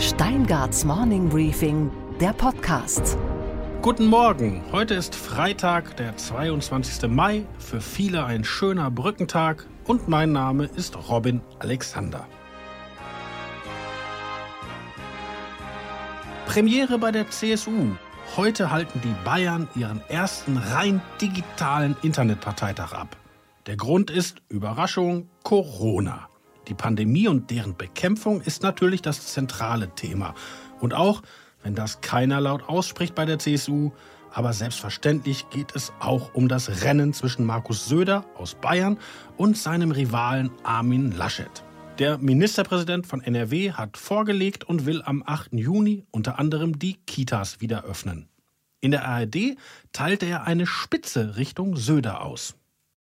Steingarts Morning Briefing, der Podcast. Guten Morgen. Heute ist Freitag, der 22. Mai. Für viele ein schöner Brückentag. Und mein Name ist Robin Alexander. Premiere bei der CSU. Heute halten die Bayern ihren ersten rein digitalen Internetparteitag ab. Der Grund ist Überraschung Corona. Die Pandemie und deren Bekämpfung ist natürlich das zentrale Thema. Und auch, wenn das keiner laut ausspricht bei der CSU, aber selbstverständlich geht es auch um das Rennen zwischen Markus Söder aus Bayern und seinem Rivalen Armin Laschet. Der Ministerpräsident von NRW hat vorgelegt und will am 8. Juni unter anderem die Kitas wieder öffnen. In der ARD teilte er eine Spitze Richtung Söder aus.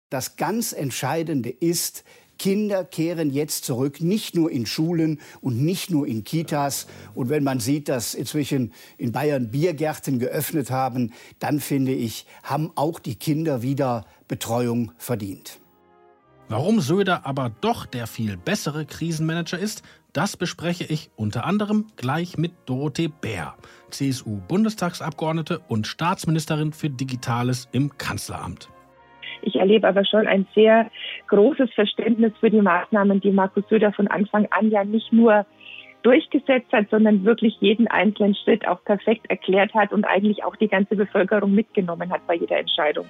Das ganz Entscheidende ist, Kinder kehren jetzt zurück, nicht nur in Schulen und nicht nur in Kitas. Und wenn man sieht, dass inzwischen in Bayern Biergärten geöffnet haben, dann finde ich, haben auch die Kinder wieder Betreuung verdient. Warum Söder aber doch der viel bessere Krisenmanager ist, das bespreche ich unter anderem gleich mit Dorothee Bär, CSU-Bundestagsabgeordnete und Staatsministerin für Digitales im Kanzleramt. Ich erlebe aber schon ein sehr großes Verständnis für die Maßnahmen, die Markus Söder von Anfang an ja nicht nur durchgesetzt hat, sondern wirklich jeden einzelnen Schritt auch perfekt erklärt hat und eigentlich auch die ganze Bevölkerung mitgenommen hat bei jeder Entscheidung.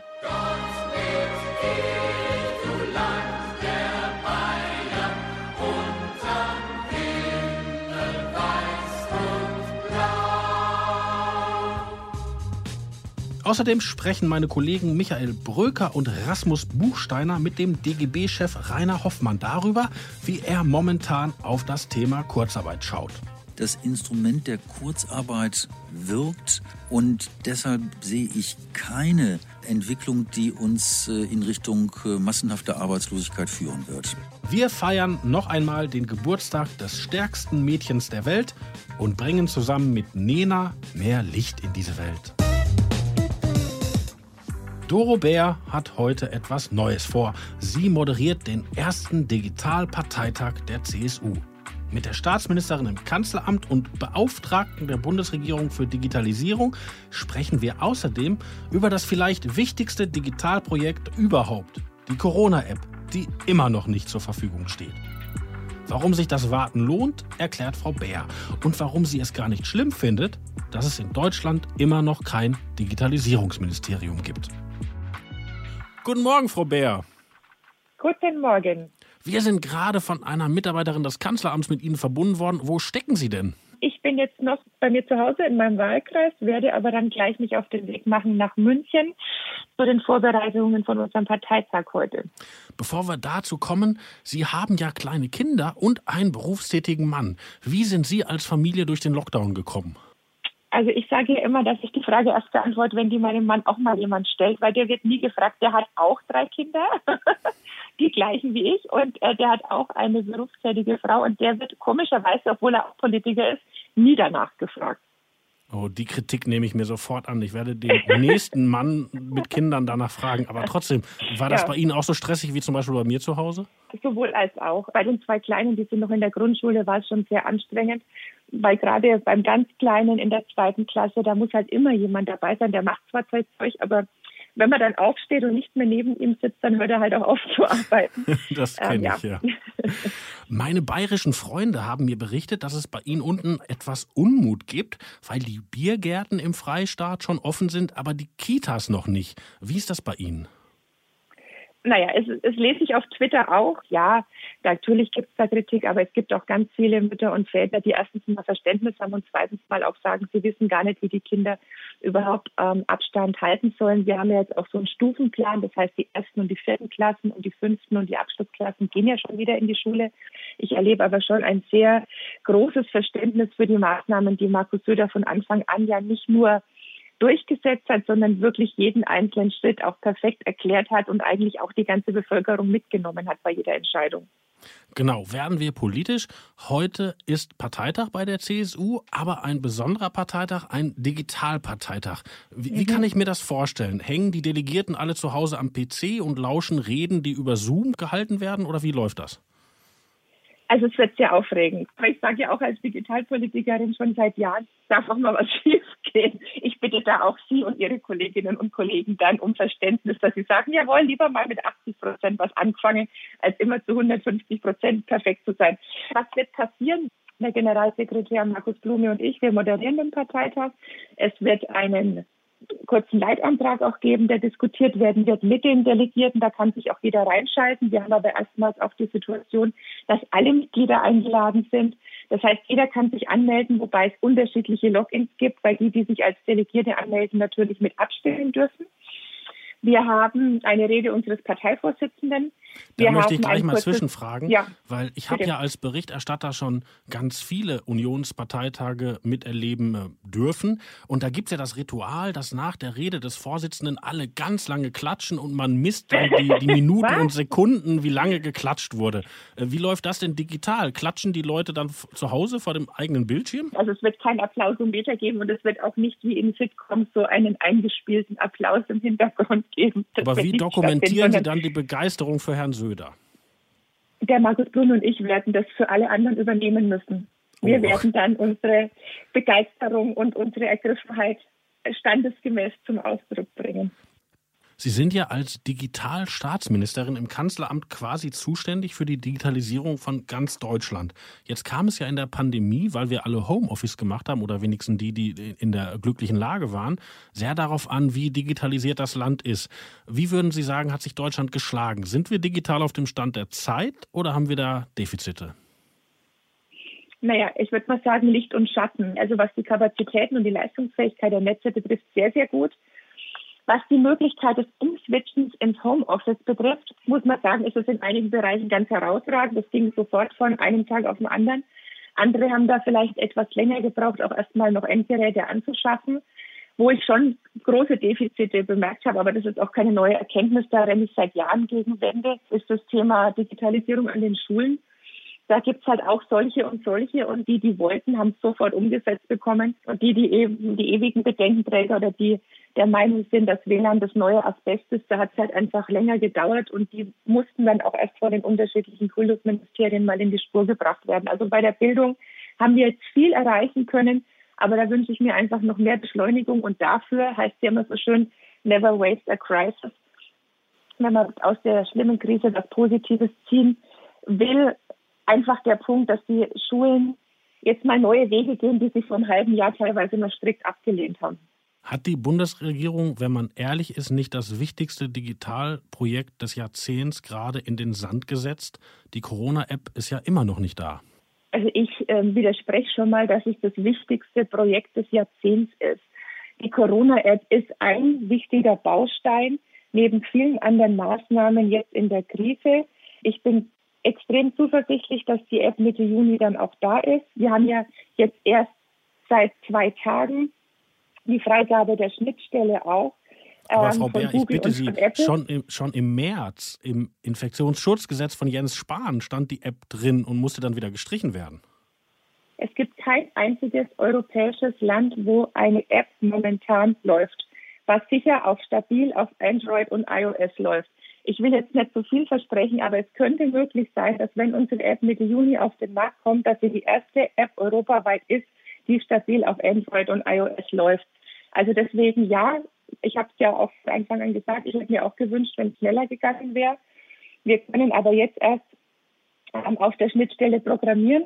Außerdem sprechen meine Kollegen Michael Bröker und Rasmus Buchsteiner mit dem DGB-Chef Rainer Hoffmann darüber, wie er momentan auf das Thema Kurzarbeit schaut. Das Instrument der Kurzarbeit wirkt und deshalb sehe ich keine Entwicklung, die uns äh, in Richtung äh, massenhafter Arbeitslosigkeit führen wird. Wir feiern noch einmal den Geburtstag des stärksten Mädchens der Welt und bringen zusammen mit Nena mehr Licht in diese Welt. Doro Bär hat heute etwas Neues vor. Sie moderiert den ersten Digitalparteitag der CSU. Mit der Staatsministerin im Kanzleramt und Beauftragten der Bundesregierung für Digitalisierung sprechen wir außerdem über das vielleicht wichtigste Digitalprojekt überhaupt, die Corona-App, die immer noch nicht zur Verfügung steht. Warum sich das Warten lohnt, erklärt Frau Bär. Und warum sie es gar nicht schlimm findet, dass es in Deutschland immer noch kein Digitalisierungsministerium gibt. Guten Morgen, Frau Bär. Guten Morgen. Wir sind gerade von einer Mitarbeiterin des Kanzleramts mit Ihnen verbunden worden. Wo stecken Sie denn? Ich bin jetzt noch bei mir zu Hause in meinem Wahlkreis, werde aber dann gleich mich auf den Weg machen nach München zu den Vorbereitungen von unserem Parteitag heute. Bevor wir dazu kommen, Sie haben ja kleine Kinder und einen berufstätigen Mann. Wie sind Sie als Familie durch den Lockdown gekommen? Also ich sage ja immer, dass ich die Frage erst beantworte, wenn die meinem Mann auch mal jemand stellt, weil der wird nie gefragt, der hat auch drei Kinder, die gleichen wie ich, und äh, der hat auch eine berufstätige Frau und der wird komischerweise, obwohl er auch Politiker ist, nie danach gefragt. Oh, die Kritik nehme ich mir sofort an. Ich werde den nächsten Mann mit Kindern danach fragen. Aber trotzdem, war das ja. bei Ihnen auch so stressig wie zum Beispiel bei mir zu Hause? Sowohl als auch. Bei den zwei Kleinen, die sind noch in der Grundschule, war es schon sehr anstrengend, weil gerade beim ganz Kleinen in der zweiten Klasse, da muss halt immer jemand dabei sein. Der macht zwar Zeug, aber wenn man dann aufsteht und nicht mehr neben ihm sitzt, dann hört er halt auch auf zu arbeiten. das kenne ähm, ja. ich, ja. Meine bayerischen Freunde haben mir berichtet, dass es bei ihnen unten etwas Unmut gibt, weil die Biergärten im Freistaat schon offen sind, aber die Kitas noch nicht. Wie ist das bei Ihnen? Naja, es, es lese ich auf Twitter auch. Ja, natürlich gibt es da Kritik, aber es gibt auch ganz viele Mütter und Väter, die erstens mal Verständnis haben und zweitens mal auch sagen, sie wissen gar nicht, wie die Kinder überhaupt ähm, Abstand halten sollen. Wir haben ja jetzt auch so einen Stufenplan, das heißt, die ersten und die vierten Klassen und die fünften und die Abschlussklassen gehen ja schon wieder in die Schule. Ich erlebe aber schon ein sehr großes Verständnis für die Maßnahmen, die Markus Söder von Anfang an ja nicht nur durchgesetzt hat, sondern wirklich jeden einzelnen Schritt auch perfekt erklärt hat und eigentlich auch die ganze Bevölkerung mitgenommen hat bei jeder Entscheidung. Genau, werden wir politisch. Heute ist Parteitag bei der CSU, aber ein besonderer Parteitag, ein Digitalparteitag. Wie, mhm. wie, kann ich mir das vorstellen? Hängen die Delegierten alle zu Hause am PC und lauschen Reden, die über Zoom gehalten werden, oder wie läuft das? Also es wird sehr aufregend. Aber ich sage ja auch als Digitalpolitikerin schon seit Jahren, darf auch mal was schiefgehen. Ich bitte da auch Sie und Ihre Kolleginnen und Kollegen dann um Verständnis, dass Sie sagen, jawohl, lieber mal mit 80 Prozent was anfangen, als immer zu 150 Prozent perfekt zu sein. Was wird passieren? Der Generalsekretär Markus Blume und ich, wir moderieren den Parteitag. Es wird einen kurzen Leitantrag auch geben, der diskutiert werden wird mit den Delegierten. Da kann sich auch jeder reinschalten. Wir haben aber erstmals auch die Situation, dass alle Mitglieder eingeladen sind. Das heißt, jeder kann sich anmelden, wobei es unterschiedliche Logins gibt, weil die, die sich als Delegierte anmelden, natürlich mit abstimmen dürfen. Wir haben eine Rede unseres Parteivorsitzenden. Da Wir möchte ich gleich mal zwischenfragen, ja, weil ich habe ja als Berichterstatter schon ganz viele Unionsparteitage miterleben äh, dürfen. Und da gibt es ja das Ritual, dass nach der Rede des Vorsitzenden alle ganz lange klatschen und man misst dann die, die Minuten und Sekunden, wie lange geklatscht wurde. Äh, wie läuft das denn digital? Klatschen die Leute dann zu Hause vor dem eigenen Bildschirm? Also es wird kein Applausometer geben und es wird auch nicht wie in Sitcoms so einen eingespielten Applaus im Hintergrund geben. Das Aber wie dokumentieren Sie dann die Begeisterung für Herrn Söder? Der Markus Brunn und ich werden das für alle anderen übernehmen müssen. Wir oh. werden dann unsere Begeisterung und unsere Ergriffenheit standesgemäß zum Ausdruck bringen. Sie sind ja als Digitalstaatsministerin im Kanzleramt quasi zuständig für die Digitalisierung von ganz Deutschland. Jetzt kam es ja in der Pandemie, weil wir alle Homeoffice gemacht haben oder wenigstens die, die in der glücklichen Lage waren, sehr darauf an, wie digitalisiert das Land ist. Wie würden Sie sagen, hat sich Deutschland geschlagen? Sind wir digital auf dem Stand der Zeit oder haben wir da Defizite? Naja, ich würde mal sagen Licht und Schatten. Also was die Kapazitäten und die Leistungsfähigkeit der Netze betrifft, sehr, sehr gut. Was die Möglichkeit des Umswitchens ins Homeoffice betrifft, muss man sagen, ist es in einigen Bereichen ganz herausragend. Das ging sofort von einem Tag auf den anderen. Andere haben da vielleicht etwas länger gebraucht, auch erstmal noch Endgeräte anzuschaffen, wo ich schon große Defizite bemerkt habe. Aber das ist auch keine neue Erkenntnis. Da renne ich seit Jahren gegen Wände, ist das Thema Digitalisierung an den Schulen da gibt's halt auch solche und solche und die, die wollten, haben es sofort umgesetzt bekommen und die, die eben die ewigen Bedenkenträger oder die der Meinung sind, dass WLAN das neue Asbest ist, da hat es halt einfach länger gedauert und die mussten dann auch erst vor den unterschiedlichen Kultusministerien mal in die Spur gebracht werden. Also bei der Bildung haben wir jetzt viel erreichen können, aber da wünsche ich mir einfach noch mehr Beschleunigung und dafür heißt ja immer so schön, never waste a crisis. Wenn man aus der schlimmen Krise was Positives ziehen will, einfach der Punkt, dass die Schulen jetzt mal neue Wege gehen, die sie vor einem halben Jahr teilweise noch strikt abgelehnt haben. Hat die Bundesregierung, wenn man ehrlich ist, nicht das wichtigste Digitalprojekt des Jahrzehnts gerade in den Sand gesetzt? Die Corona-App ist ja immer noch nicht da. Also ich äh, widerspreche schon mal, dass es das wichtigste Projekt des Jahrzehnts ist. Die Corona-App ist ein wichtiger Baustein neben vielen anderen Maßnahmen jetzt in der Krise. Ich bin extrem zuversichtlich, dass die App Mitte Juni dann auch da ist. Wir haben ja jetzt erst seit zwei Tagen die Freigabe der Schnittstelle auch. Aber ähm, Frau Bär, ich bitte Sie, schon im, schon im März im Infektionsschutzgesetz von Jens Spahn stand die App drin und musste dann wieder gestrichen werden. Es gibt kein einziges europäisches Land, wo eine App momentan läuft, was sicher auch stabil auf Android und iOS läuft. Ich will jetzt nicht zu viel versprechen, aber es könnte möglich sein, dass wenn unsere App Mitte Juni auf den Markt kommt, dass sie die erste App europaweit ist, die stabil auf Android und iOS läuft. Also deswegen ja, ich habe es ja auch von Anfang an gesagt, ich hätte mir auch gewünscht, wenn es schneller gegangen wäre. Wir können aber jetzt erst ähm, auf der Schnittstelle programmieren.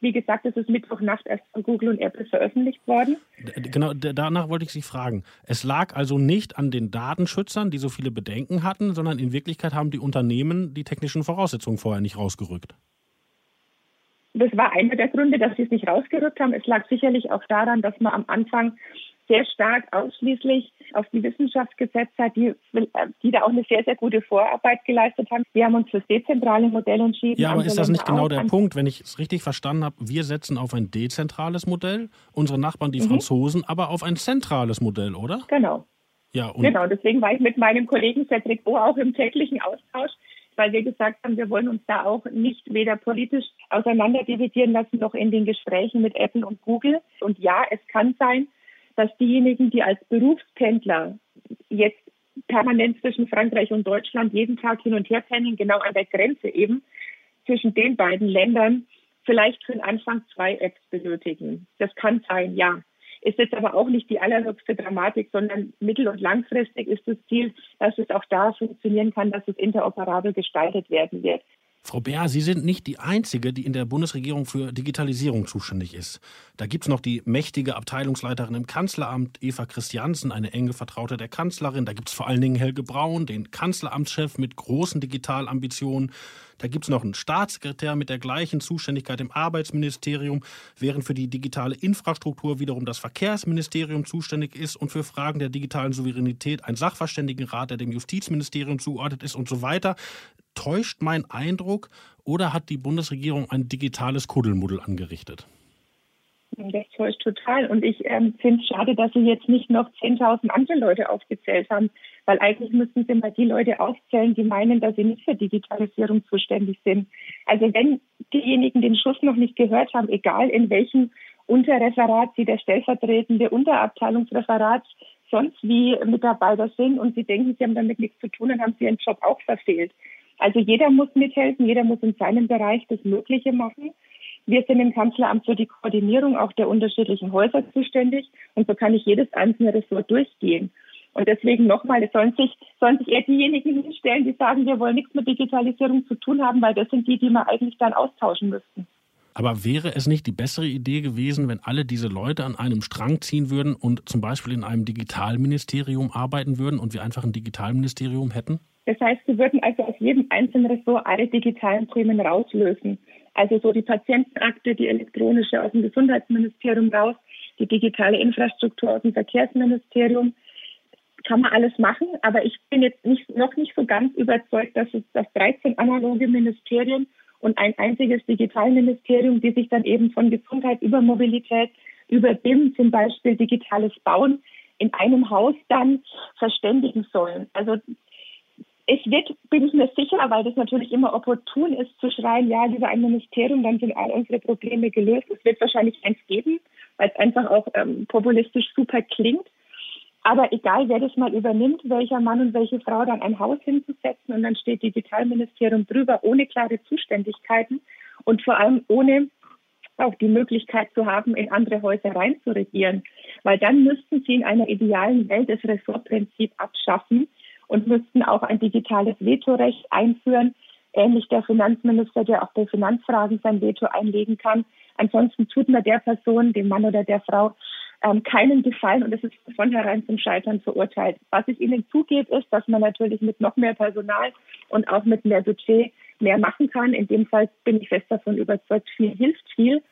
Wie gesagt, es ist Mittwochnacht erst von Google und Apple veröffentlicht worden. Genau, danach wollte ich Sie fragen. Es lag also nicht an den Datenschützern, die so viele Bedenken hatten, sondern in Wirklichkeit haben die Unternehmen die technischen Voraussetzungen vorher nicht rausgerückt. Das war einer der Gründe, dass sie es nicht rausgerückt haben. Es lag sicherlich auch daran, dass man am Anfang sehr stark ausschließlich auf die Wissenschaft gesetzt hat, die, die da auch eine sehr, sehr gute Vorarbeit geleistet haben. Wir haben uns für das dezentrale Modell entschieden. Ja, aber ist das nicht genau der Punkt, wenn ich es richtig verstanden habe? Wir setzen auf ein dezentrales Modell, unsere Nachbarn, die mhm. Franzosen, aber auf ein zentrales Modell, oder? Genau. Ja, genau, deswegen war ich mit meinem Kollegen Cedric Bo auch im täglichen Austausch, weil wir gesagt haben, wir wollen uns da auch nicht weder politisch auseinanderdividieren lassen, noch in den Gesprächen mit Apple und Google. Und ja, es kann sein, dass diejenigen, die als Berufspendler jetzt permanent zwischen Frankreich und Deutschland jeden Tag hin und her pendeln, genau an der Grenze eben, zwischen den beiden Ländern vielleicht für den Anfang zwei Apps benötigen. Das kann sein, ja. Ist jetzt aber auch nicht die allerhöchste Dramatik, sondern mittel- und langfristig ist das Ziel, dass es auch da funktionieren kann, dass es interoperabel gestaltet werden wird. Frau Bär, Sie sind nicht die Einzige, die in der Bundesregierung für Digitalisierung zuständig ist. Da gibt es noch die mächtige Abteilungsleiterin im Kanzleramt, Eva Christiansen, eine enge Vertraute der Kanzlerin. Da gibt es vor allen Dingen Helge Braun, den Kanzleramtschef mit großen Digitalambitionen. Da gibt es noch einen Staatssekretär mit der gleichen Zuständigkeit im Arbeitsministerium, während für die digitale Infrastruktur wiederum das Verkehrsministerium zuständig ist und für Fragen der digitalen Souveränität ein Sachverständigenrat, der dem Justizministerium zugeordnet ist und so weiter. Täuscht mein Eindruck oder hat die Bundesregierung ein digitales Kuddelmuddel angerichtet? Das täuscht total. Und ich ähm, finde es schade, dass Sie jetzt nicht noch 10.000 andere Leute aufgezählt haben, weil eigentlich müssten Sie mal die Leute aufzählen, die meinen, dass sie nicht für Digitalisierung zuständig sind. Also wenn diejenigen den Schuss noch nicht gehört haben, egal in welchem Unterreferat Sie der stellvertretende Unterabteilungsreferat sonst wie Mitarbeiter sind und Sie denken, Sie haben damit nichts zu tun, dann haben Sie Ihren Job auch verfehlt. Also jeder muss mithelfen, jeder muss in seinem Bereich das Mögliche machen. Wir sind im Kanzleramt für die Koordinierung auch der unterschiedlichen Häuser zuständig und so kann ich jedes einzelne Ressort durchgehen. Und deswegen nochmal, es sollen sich, sollen sich eher diejenigen hinstellen, die sagen, wir wollen nichts mit Digitalisierung zu tun haben, weil das sind die, die wir eigentlich dann austauschen müssten. Aber wäre es nicht die bessere Idee gewesen, wenn alle diese Leute an einem Strang ziehen würden und zum Beispiel in einem Digitalministerium arbeiten würden und wir einfach ein Digitalministerium hätten? Das heißt, sie würden also aus jedem einzelnen Ressort alle digitalen Themen rauslösen. Also so die Patientenakte, die elektronische aus dem Gesundheitsministerium raus, die digitale Infrastruktur aus dem Verkehrsministerium. Kann man alles machen, aber ich bin jetzt nicht, noch nicht so ganz überzeugt, dass es das 13 analoge Ministerien und ein einziges Digitalministerium, die sich dann eben von Gesundheit über Mobilität, über BIM zum Beispiel digitales Bauen in einem Haus dann verständigen sollen. Also es wird, bin ich mir sicher, weil das natürlich immer opportun ist, zu schreien, ja, lieber ein Ministerium, dann sind all unsere Probleme gelöst. Es wird wahrscheinlich eins geben, weil es einfach auch ähm, populistisch super klingt. Aber egal, wer das mal übernimmt, welcher Mann und welche Frau dann ein Haus hinzusetzen und dann steht Digitalministerium drüber, ohne klare Zuständigkeiten und vor allem ohne auch die Möglichkeit zu haben, in andere Häuser reinzuregieren. Weil dann müssten sie in einer idealen Welt das Ressortprinzip abschaffen und müssten auch ein digitales Vetorecht einführen, ähnlich der Finanzminister, der auch bei Finanzfragen sein Veto einlegen kann. Ansonsten tut man der Person, dem Mann oder der Frau, ähm, keinen Gefallen und es ist von vornherein zum Scheitern verurteilt. Was ich Ihnen zugebe, ist, dass man natürlich mit noch mehr Personal und auch mit mehr Budget mehr machen kann. In dem Fall bin ich fest davon überzeugt, viel hilft viel.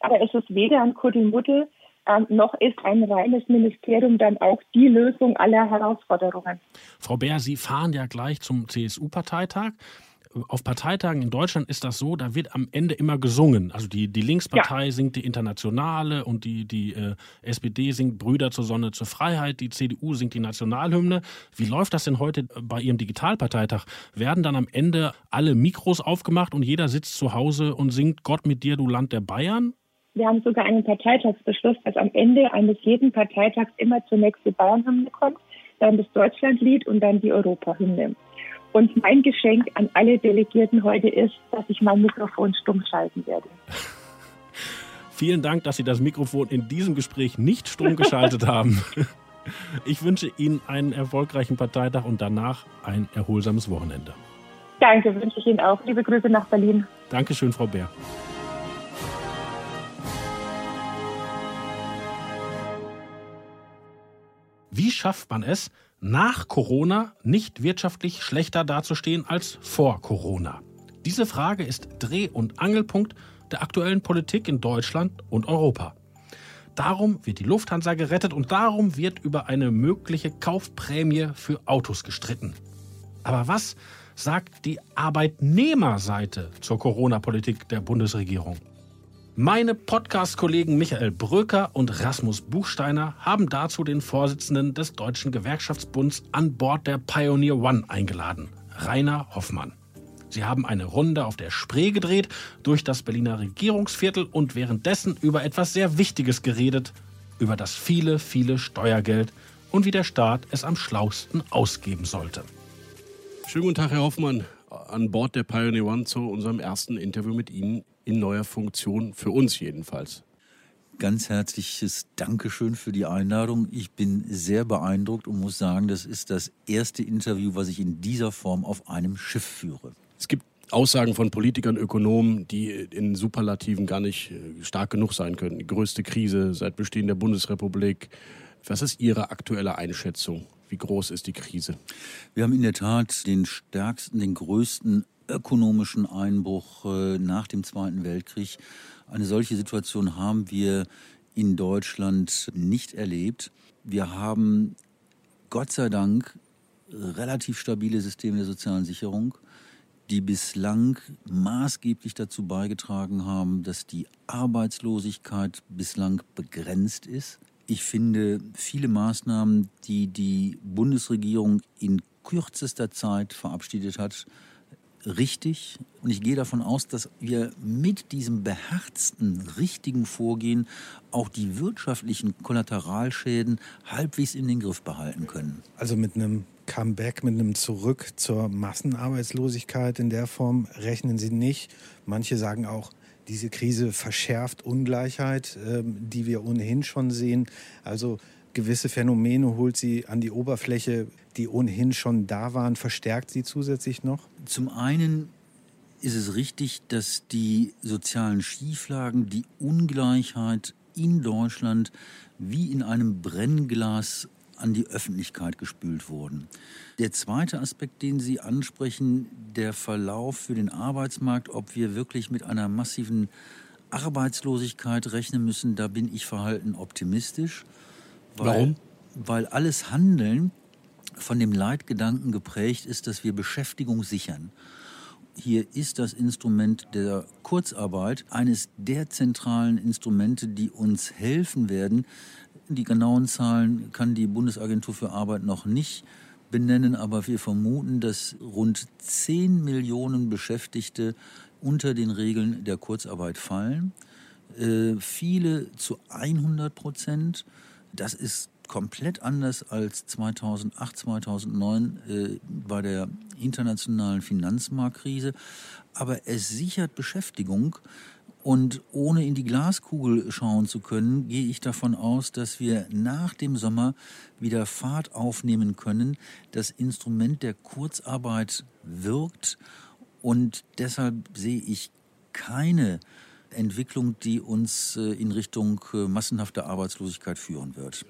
Aber es ist weder ein Kuddelmuddel ähm, noch ist ein reines Ministerium dann auch die Lösung aller Herausforderungen. Frau Bär, Sie fahren ja gleich zum CSU-Parteitag auf Parteitagen in Deutschland ist das so, da wird am Ende immer gesungen. Also die, die Linkspartei ja. singt die Internationale und die, die äh, SPD singt Brüder zur Sonne zur Freiheit, die CDU singt die Nationalhymne. Wie läuft das denn heute bei Ihrem Digitalparteitag? Werden dann am Ende alle Mikros aufgemacht und jeder sitzt zu Hause und singt Gott mit dir, du Land der Bayern? Wir haben sogar einen Parteitagsbeschluss, dass am Ende eines jeden Parteitags immer zunächst die Bayernhymne kommt, dann das Deutschlandlied und dann die Europahymne. Und mein Geschenk an alle Delegierten heute ist, dass ich mein Mikrofon stumm schalten werde. Vielen Dank, dass Sie das Mikrofon in diesem Gespräch nicht stumm geschaltet haben. Ich wünsche Ihnen einen erfolgreichen Parteitag und danach ein erholsames Wochenende. Danke, wünsche ich Ihnen auch. Liebe Grüße nach Berlin. Dankeschön, Frau Bär. Wie schafft man es, nach Corona nicht wirtschaftlich schlechter dazustehen als vor Corona? Diese Frage ist Dreh- und Angelpunkt der aktuellen Politik in Deutschland und Europa. Darum wird die Lufthansa gerettet und darum wird über eine mögliche Kaufprämie für Autos gestritten. Aber was sagt die Arbeitnehmerseite zur Corona-Politik der Bundesregierung? Meine Podcast-Kollegen Michael Bröker und Rasmus Buchsteiner haben dazu den Vorsitzenden des Deutschen Gewerkschaftsbunds an Bord der Pioneer One eingeladen, Rainer Hoffmann. Sie haben eine Runde auf der Spree gedreht durch das Berliner Regierungsviertel und währenddessen über etwas sehr Wichtiges geredet, über das viele, viele Steuergeld und wie der Staat es am schlausten ausgeben sollte. Schönen guten Tag, Herr Hoffmann. an Bord der Pioneer One zu unserem ersten Interview mit Ihnen in neuer Funktion, für uns jedenfalls. Ganz herzliches Dankeschön für die Einladung. Ich bin sehr beeindruckt und muss sagen, das ist das erste Interview, was ich in dieser Form auf einem Schiff führe. Es gibt Aussagen von Politikern, Ökonomen, die in Superlativen gar nicht äh, stark genug sein können. Die größte Krise seit Bestehen der Bundesrepublik. Was ist Ihre aktuelle Einschätzung? Wie groß ist die Krise? Wir haben in der Tat den stärksten, den größten ökonomischen Einbruch äh, nach dem Zweiten Weltkrieg. Eine solche Situation haben wir in Deutschland nicht erlebt. Wir haben Gott sei Dank relativ stabile Systeme der sozialen Sicherung, die bislang maßgeblich dazu beigetragen haben, dass die Arbeitslosigkeit bislang begrenzt ist. Ich finde viele Maßnahmen, die die Bundesregierung in kürzester Zeit verabschiedet hat, richtig. Und ich gehe davon aus, dass wir mit diesem beherzten, richtigen Vorgehen auch die wirtschaftlichen Kollateralschäden halbwegs in den Griff behalten können. Also mit einem Comeback, mit einem Zurück zur Massenarbeitslosigkeit in der Form rechnen Sie nicht. Manche sagen auch, diese Krise verschärft Ungleichheit, ähm, die wir ohnehin schon sehen. Also gewisse Phänomene holt sie an die Oberfläche, die ohnehin schon da waren, verstärkt sie zusätzlich noch? Zum einen ist es richtig, dass die sozialen Schieflagen, die Ungleichheit in Deutschland wie in einem Brennglas an die Öffentlichkeit gespült wurden. Der zweite Aspekt, den Sie ansprechen, der Verlauf für den Arbeitsmarkt, ob wir wirklich mit einer massiven Arbeitslosigkeit rechnen müssen, da bin ich verhalten optimistisch. Weil, Warum? Weil alles Handeln von dem Leitgedanken geprägt ist, dass wir Beschäftigung sichern. Hier ist das Instrument der Kurzarbeit eines der zentralen Instrumente, die uns helfen werden. Die genauen Zahlen kann die Bundesagentur für Arbeit noch nicht benennen, aber wir vermuten, dass rund 10 Millionen Beschäftigte unter den Regeln der Kurzarbeit fallen. Äh, viele zu 100 Prozent. Das ist komplett anders als 2008, 2009 äh, bei der internationalen Finanzmarktkrise. Aber es sichert Beschäftigung. Und ohne in die Glaskugel schauen zu können, gehe ich davon aus, dass wir nach dem Sommer wieder Fahrt aufnehmen können. Das Instrument der Kurzarbeit wirkt und deshalb sehe ich keine Entwicklung, die uns äh, in Richtung äh, massenhafter Arbeitslosigkeit führen wird.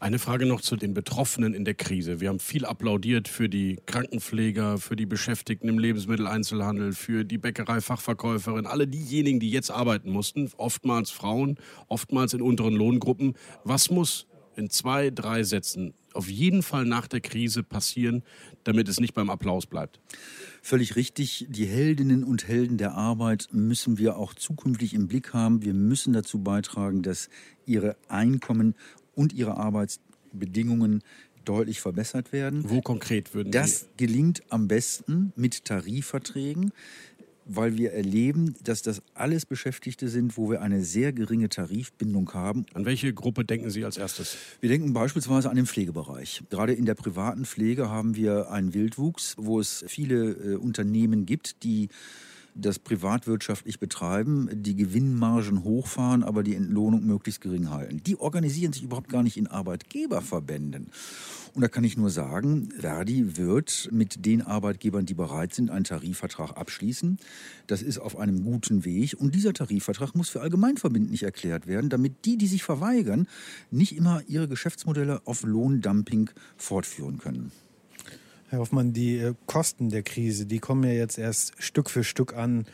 Eine Frage noch zu den Betroffenen in der Krise. Wir haben viel applaudiert für die Krankenpfleger, für die Beschäftigten im Lebensmitteleinzelhandel, für die Bäckerei-Fachverkäuferin, alle diejenigen, die jetzt arbeiten mussten, oftmals Frauen, oftmals in unteren Lohngruppen. Was muss in zwei, drei Sätzen auf jeden Fall nach der Krise passieren, damit es nicht beim Applaus bleibt? Völlig richtig. Die Heldinnen und Helden der Arbeit müssen wir auch zukünftig im Blick haben. Wir müssen dazu beitragen, dass ihre Einkommen und ihre Arbeitsbedingungen deutlich verbessert werden. Wo konkret würden das Sie? Das gelingt am besten mit Tarifverträgen, weil wir erleben, dass das alles Beschäftigte sind, wo wir eine sehr geringe Tarifbindung haben. An welche Gruppe denken Sie als erstes? Wir denken beispielsweise an den Pflegebereich. Gerade in der privaten Pflege haben wir einen Wildwuchs, wo es viele äh, Unternehmen gibt, die das privatwirtschaftlich betreiben, die Gewinnmargen hochfahren, aber die Entlohnung möglichst gering halten. Die organisieren sich überhaupt gar nicht in Arbeitgeberverbänden. Und da kann ich nur sagen, Verdi wird mit den Arbeitgebern, die bereit sind, einen Tarifvertrag abschließen. Das ist auf einem guten Weg. Und dieser Tarifvertrag muss für allgemeinverbindlich erklärt werden, damit die, die sich verweigern, nicht immer ihre Geschäftsmodelle auf Lohndumping fortführen können. Herr Hoffmann, die äh, Kosten der Krise, die kommen ja jetzt erst Stück für Stück an.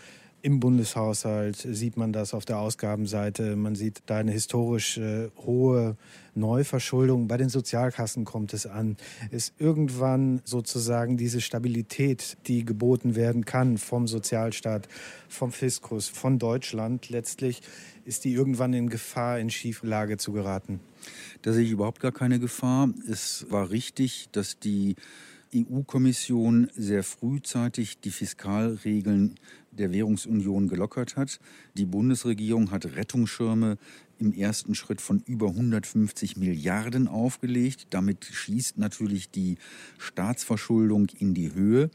Im Bundeshaushalt sieht man das auf der Ausgabenseite. Man sieht da eine historisch äh, hohe Neuverschuldung. Bei den Sozialkassen kommt es an. Ist irgendwann sozusagen diese Stabilität, die geboten werden kann vom Sozialstaat, vom Fiskus, von Deutschland letztlich, ist die irgendwann in Gefahr, in Schieflage zu geraten? Da sehe ich überhaupt gar keine Gefahr. Es war richtig, dass die EU-Kommission sehr frühzeitig die Fiskalregeln der Währungsunion gelockert hat. Die Bundesregierung hat Rettungsschirme im ersten Schritt von über 150 Milliarden aufgelegt. Damit schießt natürlich die Staatsverschuldung in die Höhe.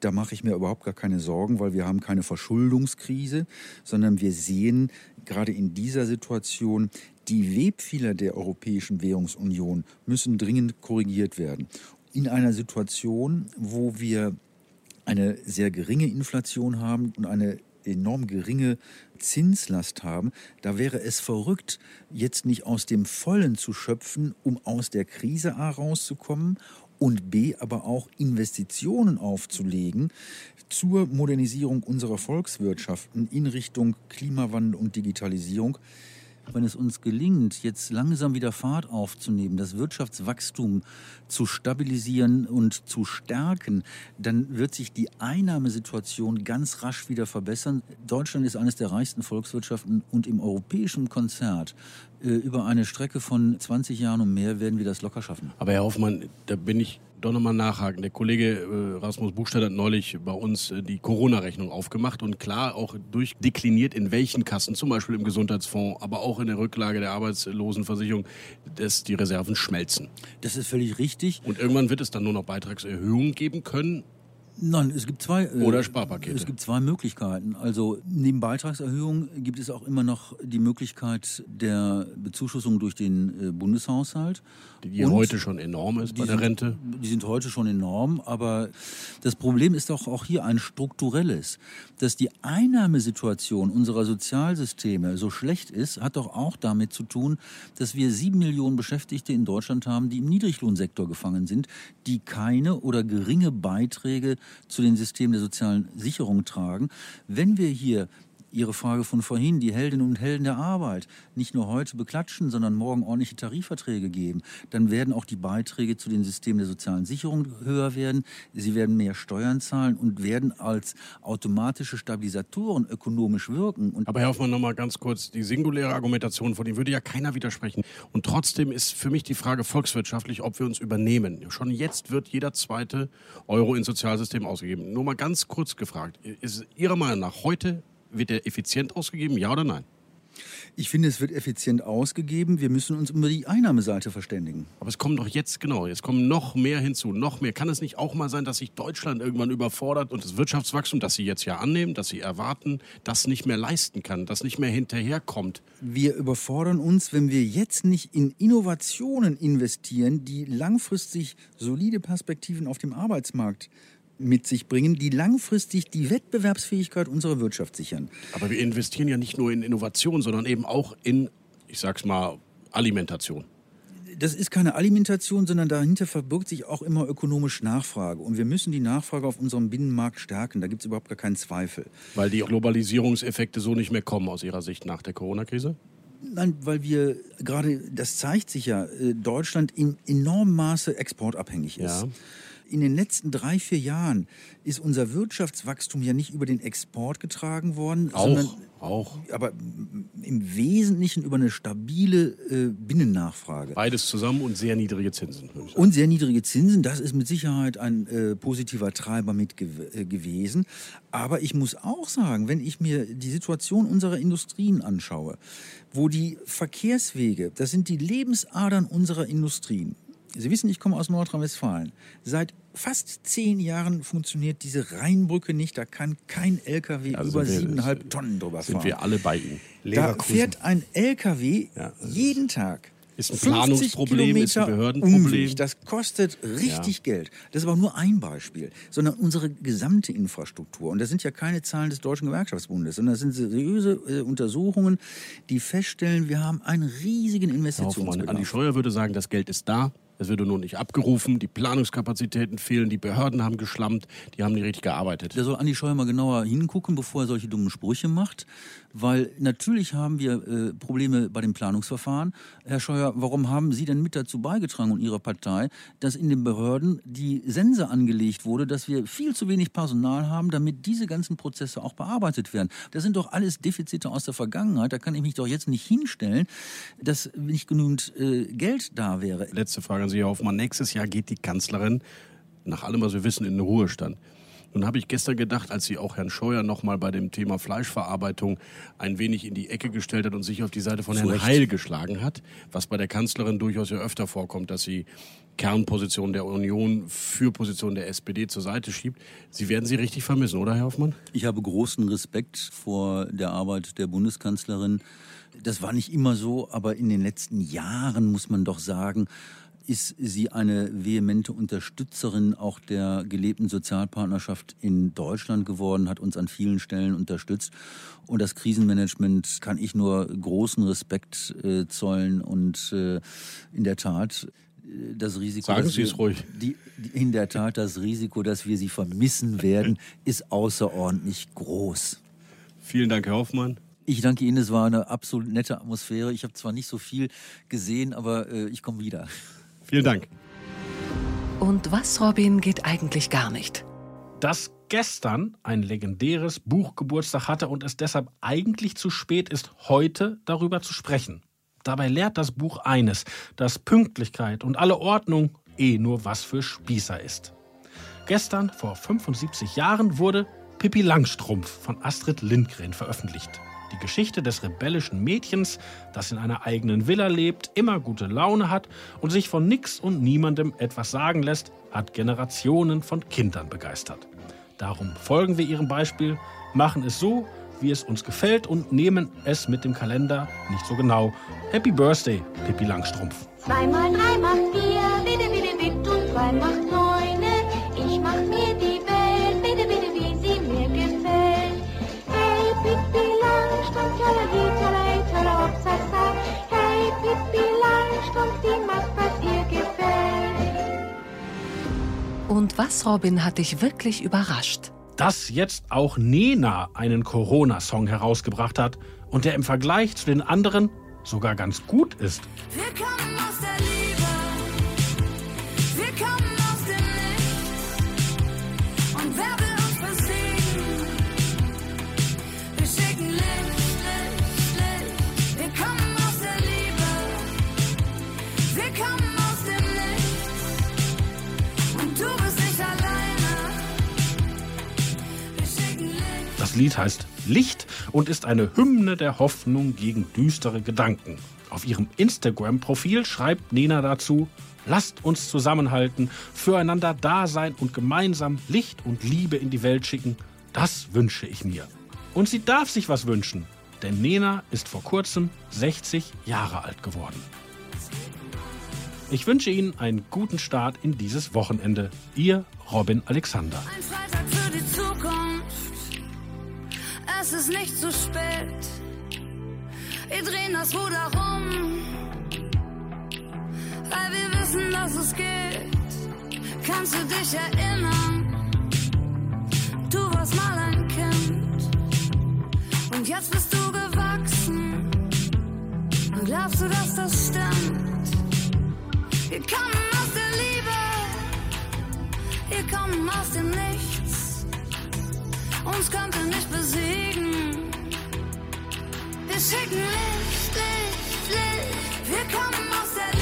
Da mache ich mir überhaupt gar keine Sorgen, weil wir haben keine Verschuldungskrise, sondern wir sehen gerade in dieser Situation, die Webfehler der Europäischen Währungsunion müssen dringend korrigiert werden. In einer Situation, wo wir eine sehr geringe Inflation haben und eine enorm geringe Zinslast haben, da wäre es verrückt, jetzt nicht aus dem Vollen zu schöpfen, um aus der Krise A rauszukommen und B aber auch Investitionen aufzulegen zur Modernisierung unserer Volkswirtschaften in Richtung Klimawandel und Digitalisierung wenn es uns gelingt, jetzt langsam wieder Fahrt aufzunehmen, das Wirtschaftswachstum zu stabilisieren und zu stärken, dann wird sich die Einnahmesituation ganz rasch wieder verbessern. Deutschland ist eines der reichsten Volkswirtschaften und im europäischen Konzert äh, über eine Strecke von 20 Jahren und mehr werden wir das locker schaffen. Aber Herr Hoffmann, da bin ich doch nochmal nachhaken. Der Kollege äh, Rasmus Buchstadt hat neulich bei uns äh, die Corona-Rechnung aufgemacht und klar auch durchdekliniert, in welchen Kassen, zum Beispiel im Gesundheitsfonds, aber auch in der Rücklage der Arbeitslosenversicherung, dass die Reserven schmelzen. Das ist völlig richtig. Und irgendwann wird es dann nur noch Beitragserhöhungen geben können. Nein, es gibt zwei. Äh, Oder Sparpakete. Es gibt zwei Möglichkeiten. Also neben Beitragserhöhung gibt es auch immer noch die Möglichkeit der Bezuschussung durch den äh, Bundeshaushalt. Die, die heute schon enorm ist bei der sind, Rente. Die sind heute schon enorm, aber das Problem ist doch auch hier ein strukturelles. Dass die Einnahmesituation unserer Sozialsysteme so schlecht ist, hat doch auch damit zu tun, dass wir sieben Millionen Beschäftigte in Deutschland haben, die im Niedriglohnsektor gefangen sind, die keine oder geringe Beiträge zu den Systemen der sozialen Sicherung tragen. Wenn wir hier Ihre Frage von vorhin, die Heldinnen und Helden der Arbeit, nicht nur heute beklatschen, sondern morgen ordentliche Tarifverträge geben, dann werden auch die Beiträge zu den Systemen der sozialen Sicherung höher werden. Sie werden mehr Steuern zahlen und werden als automatische Stabilisatoren ökonomisch wirken. Und Aber Herr Hoffmann, noch mal ganz kurz, die singuläre Argumentation, von dem würde ja keiner widersprechen. Und trotzdem ist für mich die Frage volkswirtschaftlich, ob wir uns übernehmen. Schon jetzt wird jeder zweite Euro ins Sozialsystem ausgegeben. Nur mal ganz kurz gefragt, ist Ihrer Meinung nach heute wird der effizient ausgegeben, ja oder nein? Ich finde, es wird effizient ausgegeben. Wir müssen uns über die Einnahmeseite verständigen. Aber es kommen doch jetzt, genau, jetzt kommen noch mehr hinzu, noch mehr. Kann es nicht auch mal sein, dass sich Deutschland irgendwann überfordert und das Wirtschaftswachstum, das Sie jetzt ja annehmen, das Sie erwarten, das nicht mehr leisten kann, das nicht mehr hinterherkommt? Wir überfordern uns, wenn wir jetzt nicht in Innovationen investieren, die langfristig solide Perspektiven auf dem Arbeitsmarkt mit sich bringen, die langfristig die Wettbewerbsfähigkeit unserer Wirtschaft sichern. Aber wir investieren ja nicht nur in Innovation, sondern eben auch in, ich sag's mal, Alimentation. Das ist keine Alimentation, sondern dahinter verbirgt sich auch immer ökonomisch Nachfrage. Und wir müssen die Nachfrage auf unserem Binnenmarkt stärken. Da gibt es überhaupt gar keinen Zweifel. Weil die Globalisierungseffekte so nicht mehr kommen aus Ihrer Sicht nach der Corona-Krise? Nein, weil wir gerade, das zeigt sich ja, äh, Deutschland in enormem Maße exportabhängig ist. Ja in den letzten drei, vier Jahren ist unser Wirtschaftswachstum ja nicht über den Export getragen worden, auch, sondern auch. aber im Wesentlichen über eine stabile äh, Binnennachfrage. Beides zusammen und sehr niedrige Zinsen. Und sehr niedrige Zinsen, das ist mit Sicherheit ein äh, positiver Treiber mit gew äh, gewesen. Aber ich muss auch sagen, wenn ich mir die Situation unserer Industrien anschaue, wo die Verkehrswege, das sind die Lebensadern unserer Industrien, Sie wissen, ich komme aus Nordrhein-Westfalen. Seit fast zehn Jahren funktioniert diese Rheinbrücke nicht. Da kann kein LKW also über siebeneinhalb Tonnen drüber sind fahren. Sind wir alle bei Ihnen. Da fährt ein LKW ja, jeden Tag ist ein Planungsproblem, ist ein Behördenproblem. Umweg. Das kostet richtig ja. Geld. Das ist aber nur ein Beispiel, sondern unsere gesamte Infrastruktur. Und das sind ja keine Zahlen des Deutschen Gewerkschaftsbundes, sondern das sind seriöse äh, Untersuchungen, die feststellen, wir haben einen riesigen Investitionsbedarf. Andi Scheuer würde sagen, das Geld ist da. Es wird nur nicht abgerufen, die Planungskapazitäten fehlen, die Behörden haben geschlammt, die haben nicht richtig gearbeitet. Da soll Andi Scheuer mal genauer hingucken, bevor er solche dummen Sprüche macht. Weil natürlich haben wir äh, Probleme bei dem Planungsverfahren. Herr Scheuer, warum haben Sie denn mit dazu beigetragen und Ihre Partei, dass in den Behörden die Sense angelegt wurde, dass wir viel zu wenig Personal haben, damit diese ganzen Prozesse auch bearbeitet werden? Das sind doch alles Defizite aus der Vergangenheit. Da kann ich mich doch jetzt nicht hinstellen, dass nicht genügend äh, Geld da wäre. Letzte Frage an Herr Hoffmann. Nächstes Jahr geht die Kanzlerin, nach allem, was wir wissen, in den Ruhestand. Nun habe ich gestern gedacht, als sie auch Herrn Scheuer nochmal bei dem Thema Fleischverarbeitung ein wenig in die Ecke gestellt hat und sich auf die Seite von Herrn Recht. Heil geschlagen hat, was bei der Kanzlerin durchaus ja öfter vorkommt, dass sie Kernposition der Union für Position der SPD zur Seite schiebt. Sie werden sie richtig vermissen, oder Herr Hoffmann? Ich habe großen Respekt vor der Arbeit der Bundeskanzlerin. Das war nicht immer so, aber in den letzten Jahren muss man doch sagen, ist sie eine vehemente Unterstützerin auch der gelebten Sozialpartnerschaft in Deutschland geworden, hat uns an vielen Stellen unterstützt. Und das Krisenmanagement kann ich nur großen Respekt äh, zollen. Und äh, in der Tat, äh, das Risiko. Sagen Sie es ruhig. Die, die, in der Tat, das Risiko, dass wir sie vermissen werden, ist außerordentlich groß. Vielen Dank, Herr Hoffmann. Ich danke Ihnen, es war eine absolut nette Atmosphäre. Ich habe zwar nicht so viel gesehen, aber äh, ich komme wieder. Vielen Dank. Und was, Robin, geht eigentlich gar nicht? Dass gestern ein legendäres Buchgeburtstag hatte und es deshalb eigentlich zu spät ist, heute darüber zu sprechen. Dabei lehrt das Buch eines, dass Pünktlichkeit und alle Ordnung eh nur was für Spießer ist. Gestern, vor 75 Jahren, wurde Pippi Langstrumpf von Astrid Lindgren veröffentlicht. Die Geschichte des rebellischen Mädchens, das in einer eigenen Villa lebt, immer gute Laune hat und sich von nix und niemandem etwas sagen lässt, hat Generationen von Kindern begeistert. Darum folgen wir ihrem Beispiel, machen es so, wie es uns gefällt und nehmen es mit dem Kalender nicht so genau. Happy Birthday, Pippi Langstrumpf. Zweimal drei vier, bitte, bitte, bitte und zwei macht Und was, Robin, hat dich wirklich überrascht? Dass jetzt auch Nena einen Corona-Song herausgebracht hat und der im Vergleich zu den anderen sogar ganz gut ist. Wir Lied heißt Licht und ist eine Hymne der Hoffnung gegen düstere Gedanken. Auf ihrem Instagram-Profil schreibt Nena dazu, lasst uns zusammenhalten, füreinander da sein und gemeinsam Licht und Liebe in die Welt schicken. Das wünsche ich mir. Und sie darf sich was wünschen, denn Nena ist vor kurzem 60 Jahre alt geworden. Ich wünsche Ihnen einen guten Start in dieses Wochenende. Ihr Robin Alexander. Es ist nicht zu spät. Wir drehen das Ruder rum. Weil wir wissen, dass es geht. Kannst du dich erinnern? Du warst mal ein Kind. Und jetzt bist du gewachsen. Und glaubst du, dass das stimmt? Wir kommen aus der Liebe. Wir kommen aus dem Nichts uns konnte nicht besiegen. Wir schicken Licht, Licht, Licht, wir kommen aus der Licht.